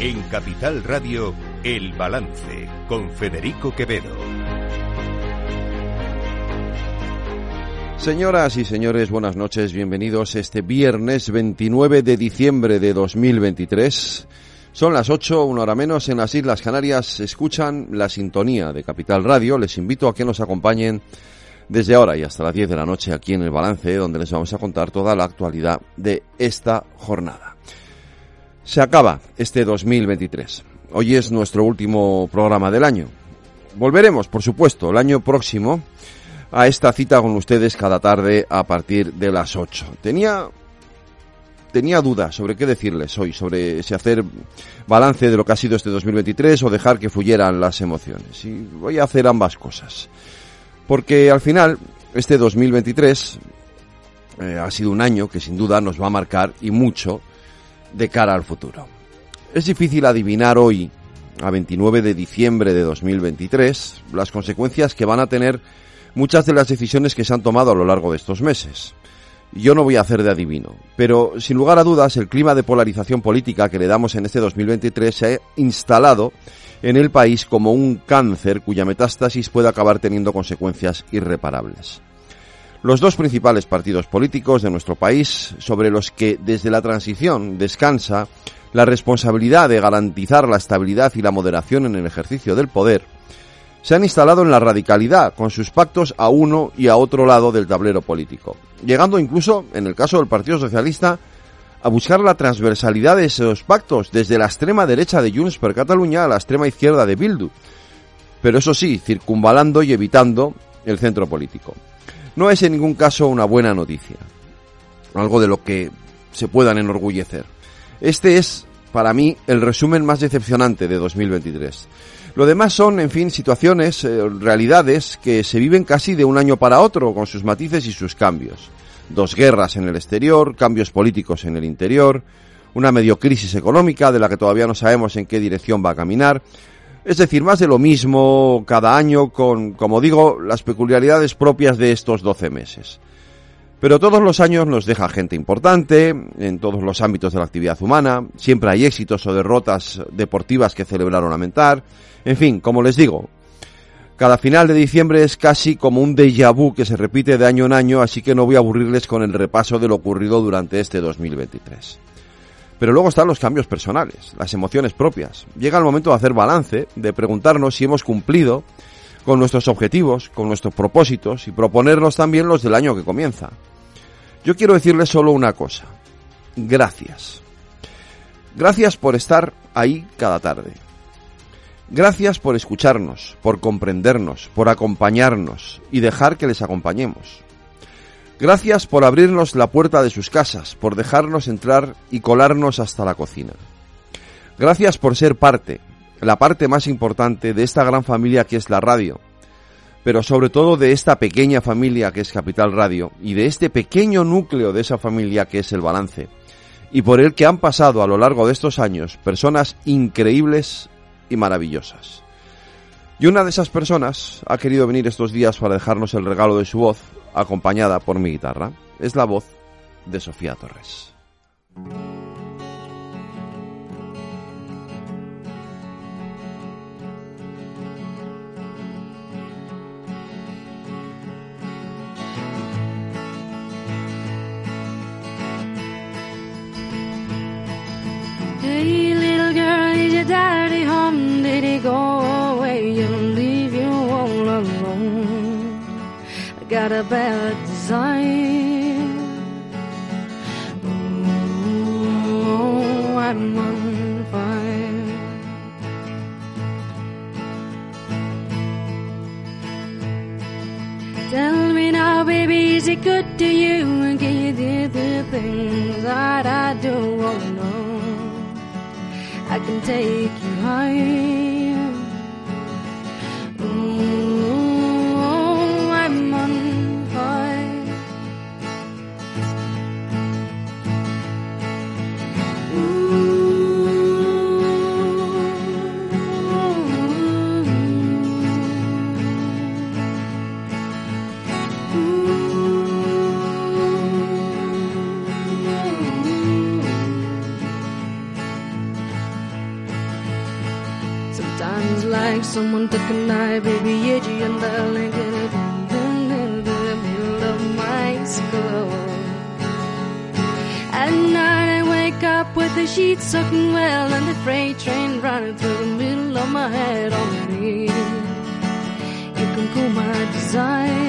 En Capital Radio, El Balance, con Federico Quevedo. Señoras y señores, buenas noches, bienvenidos este viernes 29 de diciembre de 2023. Son las 8, una hora menos, en las Islas Canarias. Escuchan la sintonía de Capital Radio. Les invito a que nos acompañen desde ahora y hasta las 10 de la noche aquí en el Balance, donde les vamos a contar toda la actualidad de esta jornada. Se acaba este 2023. Hoy es nuestro último programa del año. Volveremos, por supuesto, el año próximo a esta cita con ustedes cada tarde a partir de las 8. Tenía tenía dudas sobre qué decirles hoy, sobre si hacer balance de lo que ha sido este 2023 o dejar que fluyeran las emociones. Y voy a hacer ambas cosas. Porque al final, este 2023 eh, ha sido un año que sin duda nos va a marcar y mucho de cara al futuro. Es difícil adivinar hoy, a 29 de diciembre de 2023, las consecuencias que van a tener muchas de las decisiones que se han tomado a lo largo de estos meses. Yo no voy a hacer de adivino, pero sin lugar a dudas el clima de polarización política que le damos en este 2023 se ha instalado en el país como un cáncer cuya metástasis puede acabar teniendo consecuencias irreparables los dos principales partidos políticos de nuestro país, sobre los que desde la transición descansa la responsabilidad de garantizar la estabilidad y la moderación en el ejercicio del poder, se han instalado en la radicalidad con sus pactos a uno y a otro lado del tablero político, llegando incluso, en el caso del Partido Socialista, a buscar la transversalidad de esos pactos desde la extrema derecha de Junts per Cataluña a la extrema izquierda de Bildu, pero eso sí, circunvalando y evitando el centro político no es en ningún caso una buena noticia, algo de lo que se puedan enorgullecer. Este es, para mí, el resumen más decepcionante de 2023. Lo demás son, en fin, situaciones, eh, realidades que se viven casi de un año para otro, con sus matices y sus cambios. Dos guerras en el exterior, cambios políticos en el interior, una medio crisis económica de la que todavía no sabemos en qué dirección va a caminar, es decir, más de lo mismo cada año con, como digo, las peculiaridades propias de estos 12 meses. Pero todos los años nos deja gente importante en todos los ámbitos de la actividad humana, siempre hay éxitos o derrotas deportivas que celebrar o lamentar, en fin, como les digo, cada final de diciembre es casi como un déjà vu que se repite de año en año, así que no voy a aburrirles con el repaso de lo ocurrido durante este 2023. Pero luego están los cambios personales, las emociones propias. Llega el momento de hacer balance, de preguntarnos si hemos cumplido con nuestros objetivos, con nuestros propósitos y proponernos también los del año que comienza. Yo quiero decirles solo una cosa. Gracias. Gracias por estar ahí cada tarde. Gracias por escucharnos, por comprendernos, por acompañarnos y dejar que les acompañemos. Gracias por abrirnos la puerta de sus casas, por dejarnos entrar y colarnos hasta la cocina. Gracias por ser parte, la parte más importante de esta gran familia que es la radio, pero sobre todo de esta pequeña familia que es Capital Radio y de este pequeño núcleo de esa familia que es el balance, y por el que han pasado a lo largo de estos años personas increíbles y maravillosas. Y una de esas personas ha querido venir estos días para dejarnos el regalo de su voz, acompañada por mi guitarra. Es la voz de Sofía Torres. Got a bad design. Oh, I'm on fire. Tell me now, baby, is it good to you? And can you do the things that I do? Oh no, I can take you high. Like someone took a knife, baby, edgy and darling, in the middle of my skull. At night I wake up with the sheets soaking well and the freight train running through the middle of my head already. You can cool my desire